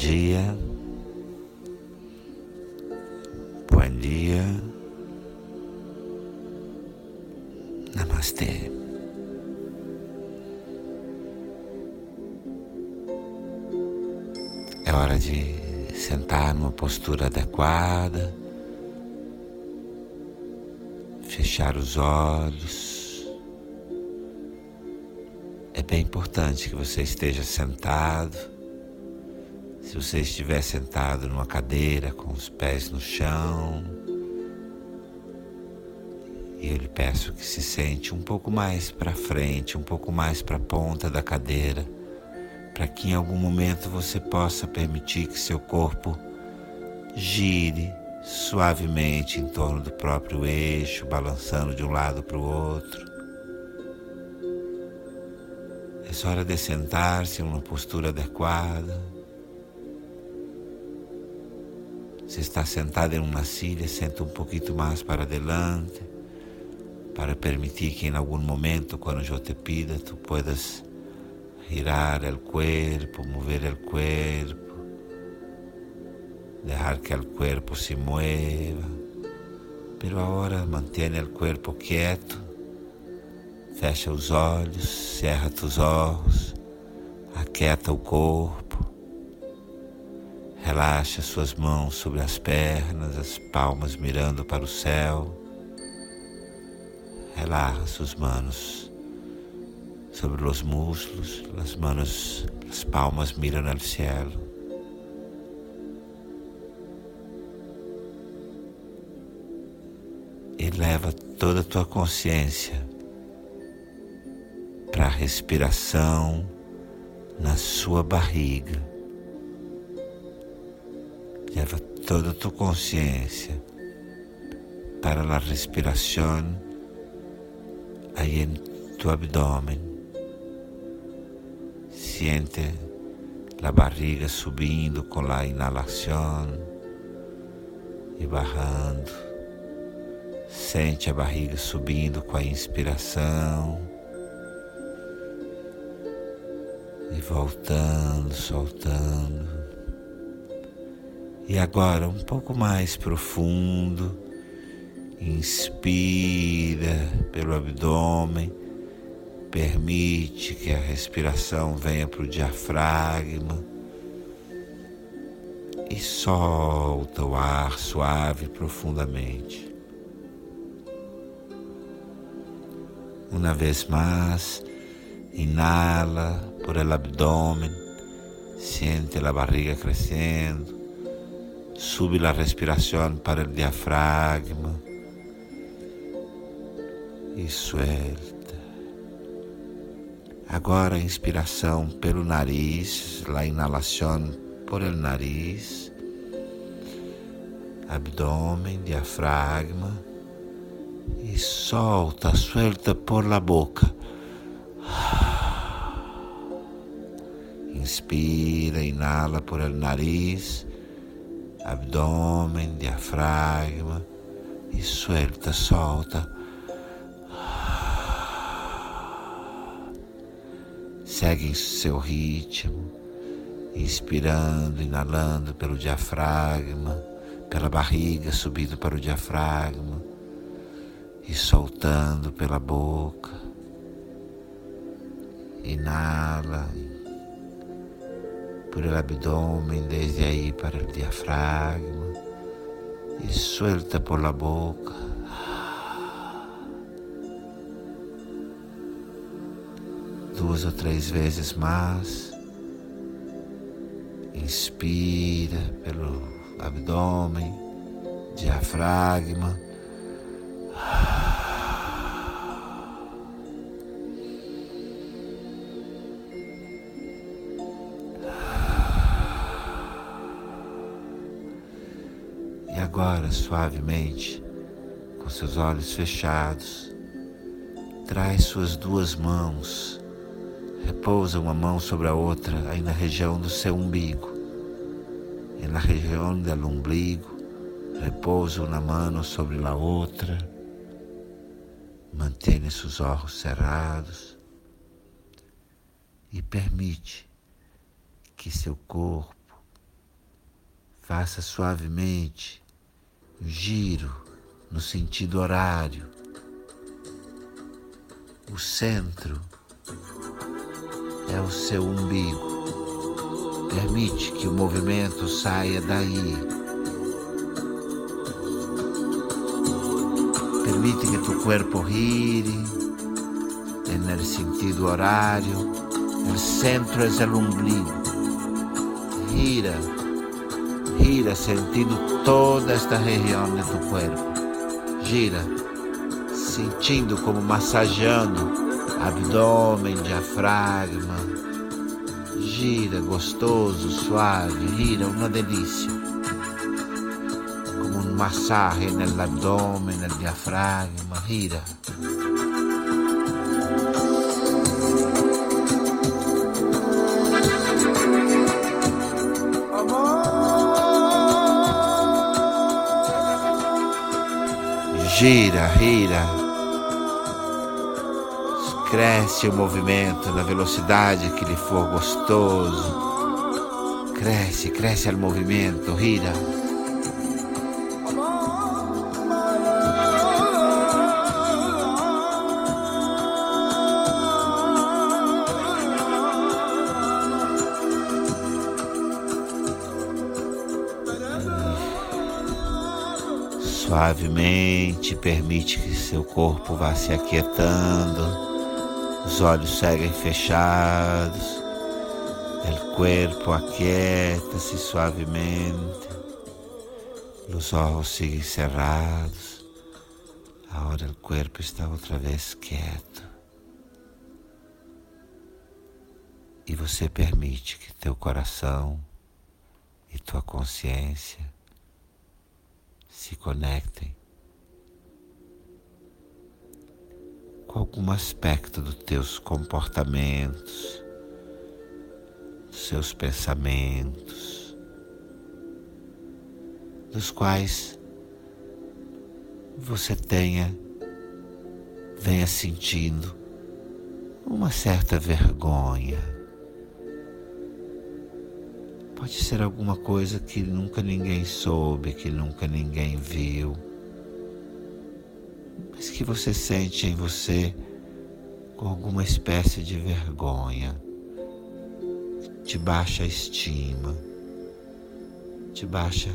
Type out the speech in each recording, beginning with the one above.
Dia, bom dia, Namastê. É hora de sentar numa postura adequada, fechar os olhos. É bem importante que você esteja sentado se você estiver sentado numa cadeira com os pés no chão, eu lhe peço que se sente um pouco mais para frente, um pouco mais para a ponta da cadeira, para que em algum momento você possa permitir que seu corpo gire suavemente em torno do próprio eixo, balançando de um lado para o outro. É hora de sentar-se em uma postura adequada. Se está sentado em uma silla, senta um pouquinho mais para adelante, para permitir que em algum momento, quando eu te pida, tu puedas girar o corpo, mover o corpo, deixar que o corpo se mueva. Pero agora mantenha o corpo quieto, fecha os olhos, cerra os olhos, aquieta o corpo. Relaxa suas mãos sobre as pernas, as palmas mirando para o céu. Relaxa suas manos sobre os muslos, as manos, as palmas miram ao céu. E leva toda a tua consciência para a respiração na sua barriga. Leva toda tu consciência para a respiração aí em tu abdômen. Siente a barriga subindo com a inalação e barrando. Sente a barriga subindo com a inspiração e voltando, soltando. E agora um pouco mais profundo. Inspira pelo abdômen, permite que a respiração venha para o diafragma e solta o ar suave profundamente. Uma vez mais, inala por el abdômen, sente a barriga crescendo Sube la respiración para el diafragma e suelta. Agora inspiração pelo nariz, la inalação por el nariz, abdômen, diafragma e solta, suelta por la boca. Inspira, inala por el nariz abdômen, diafragma e suelta, solta. Segue em seu ritmo, inspirando, inalando pelo diafragma, pela barriga, subindo para o diafragma e soltando pela boca. Inala, el abdômen, desde aí para o diafragma e suelta por la boca. Duas ou três vezes mais. Inspira pelo abdômen, diafragma. Agora, suavemente, com seus olhos fechados, traz suas duas mãos, repousa uma mão sobre a outra aí na região do seu umbigo. E na região do umbigo, repousa uma mão sobre a outra. Mantenha seus olhos cerrados e permite que seu corpo faça suavemente giro no sentido horário. O centro é o seu umbigo. Permite que o movimento saia daí. Permite que tu corpo gire no sentido horário. O centro é o umbigo. Gira, gira sentindo toda esta região de tu corpo. Gira, sentindo como massageando abdômen, diafragma gira gostoso, suave, gira una delícia. Come un massaggio nell'addome, nel diafragma, gira. Gira, gira. Cresce o movimento na velocidade que lhe for gostoso. Cresce, cresce o movimento, gira. Suavemente permite que seu corpo vá se aquietando. Os olhos seguem fechados, o corpo aquieta-se suavemente, os olhos seguem cerrados. Agora o corpo está outra vez quieto. E você permite que teu coração e tua consciência se conectem com algum aspecto dos teus comportamentos, dos seus pensamentos, dos quais você tenha, venha sentindo uma certa vergonha. Pode ser alguma coisa que nunca ninguém soube, que nunca ninguém viu mas que você sente em você com alguma espécie de vergonha, de baixa estima, de baixa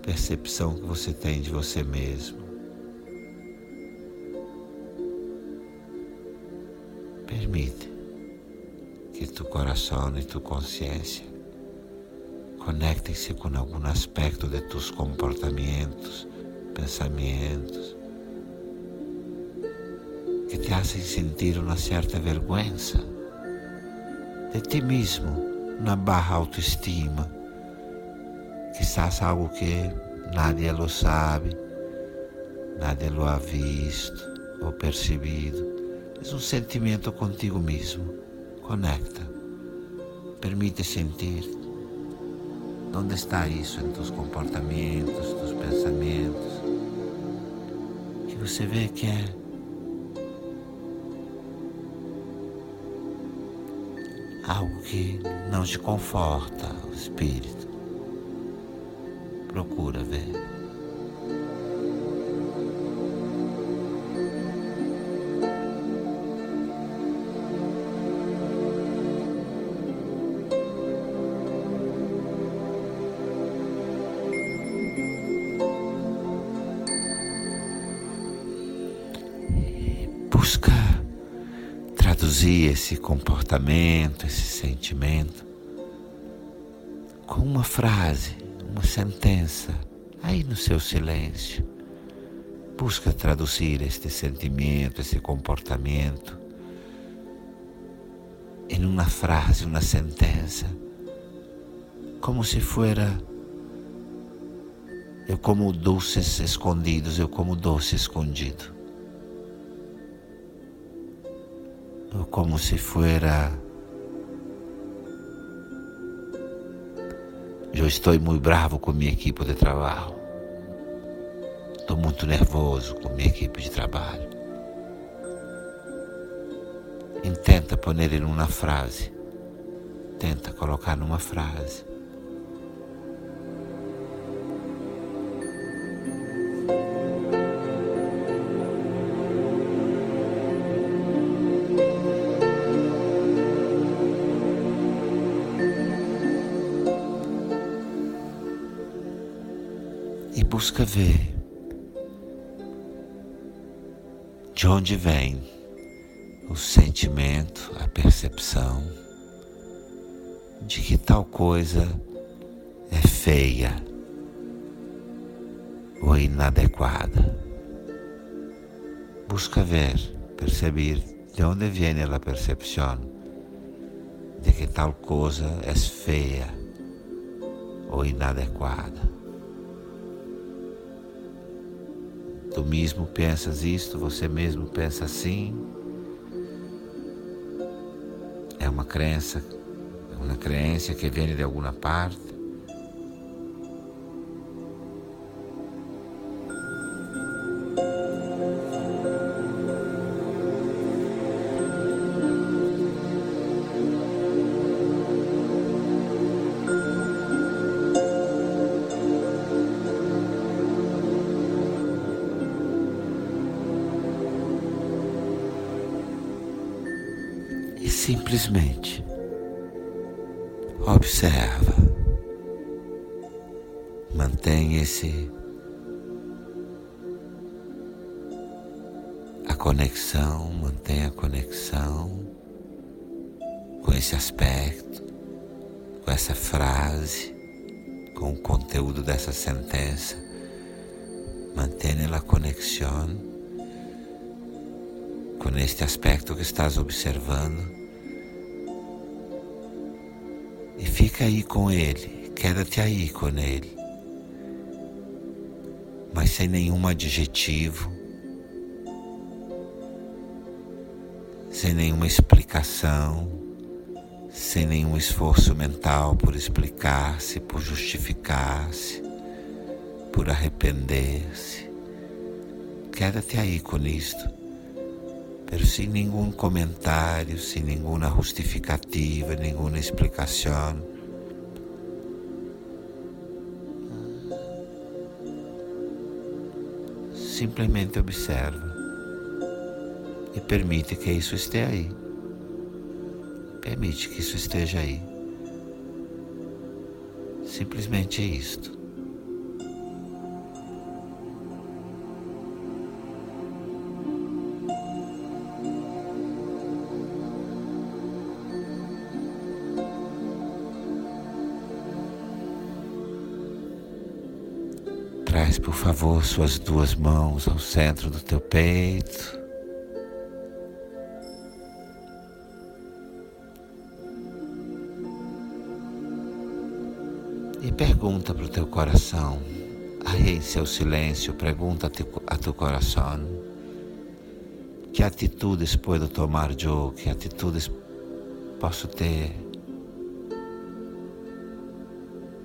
percepção que você tem de você mesmo. Permite que tu coração e tu consciência conectem-se com algum aspecto de tus comportamentos, pensamentos, que te hacen sentir uma certa vergüenza de ti mesmo, uma baja autoestima, quizás algo que nadie lo sabe, nadie lo ha visto ou percebido. É um sentimento contigo mesmo. Conecta. Permite sentir. Onde está isso em tus comportamentos, tus pensamentos? Que você vê que é algo que não te conforta o espírito. Procura ver. Traduzir esse comportamento, esse sentimento com uma frase, uma sentença, aí no seu silêncio. Busca traduzir este sentimento, esse comportamento em uma frase, uma sentença, como se fuera eu como doces escondidos, eu como doce escondido. Como si fuera Eu estou muito bravo com minha equipe de trabalho. Estou muito nervoso com minha equipe de trabalho. Intenta poner em uma frase. Tenta colocar numa frase. Busca ver de onde vem o sentimento, a percepção de que tal coisa é feia ou inadequada. Busca ver, perceber de onde vem a percepção de que tal coisa é feia ou inadequada. Tu mesmo pensas isto, você mesmo pensa assim. É uma crença, é uma crença que vem de alguma parte. Simplesmente observa, mantém esse a conexão, mantém a conexão com esse aspecto, com essa frase, com o conteúdo dessa sentença, mantém a conexão com este aspecto que estás observando e fica aí com ele, queda-te aí com ele, mas sem nenhum adjetivo, sem nenhuma explicação, sem nenhum esforço mental por explicar-se, por justificar-se, por arrepender-se. Queda-te aí com isto pero sem nenhum comentário, sem nenhuma justificativa, nenhuma explicação. Simplesmente observa e permite que isso esteja aí. Permite que isso esteja aí. Simplesmente é isto. Favor, suas duas mãos ao centro do teu peito. E pergunta para o teu coração, aí em seu silêncio, pergunta a teu coração: que atitudes posso tomar eu? Que atitudes posso ter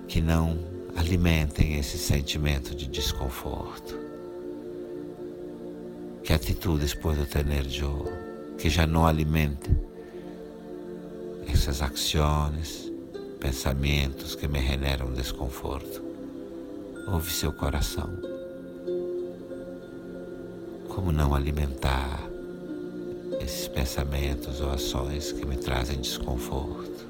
que não alimentem esse sentimento de desconforto. Que atitudes posso ter eu que já não alimente essas ações, pensamentos que me generam desconforto? Ouve seu coração. Como não alimentar esses pensamentos ou ações que me trazem desconforto?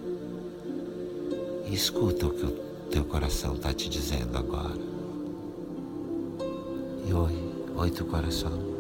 E escuta o que o teu coração está te dizendo agora. E oi, oi teu coração.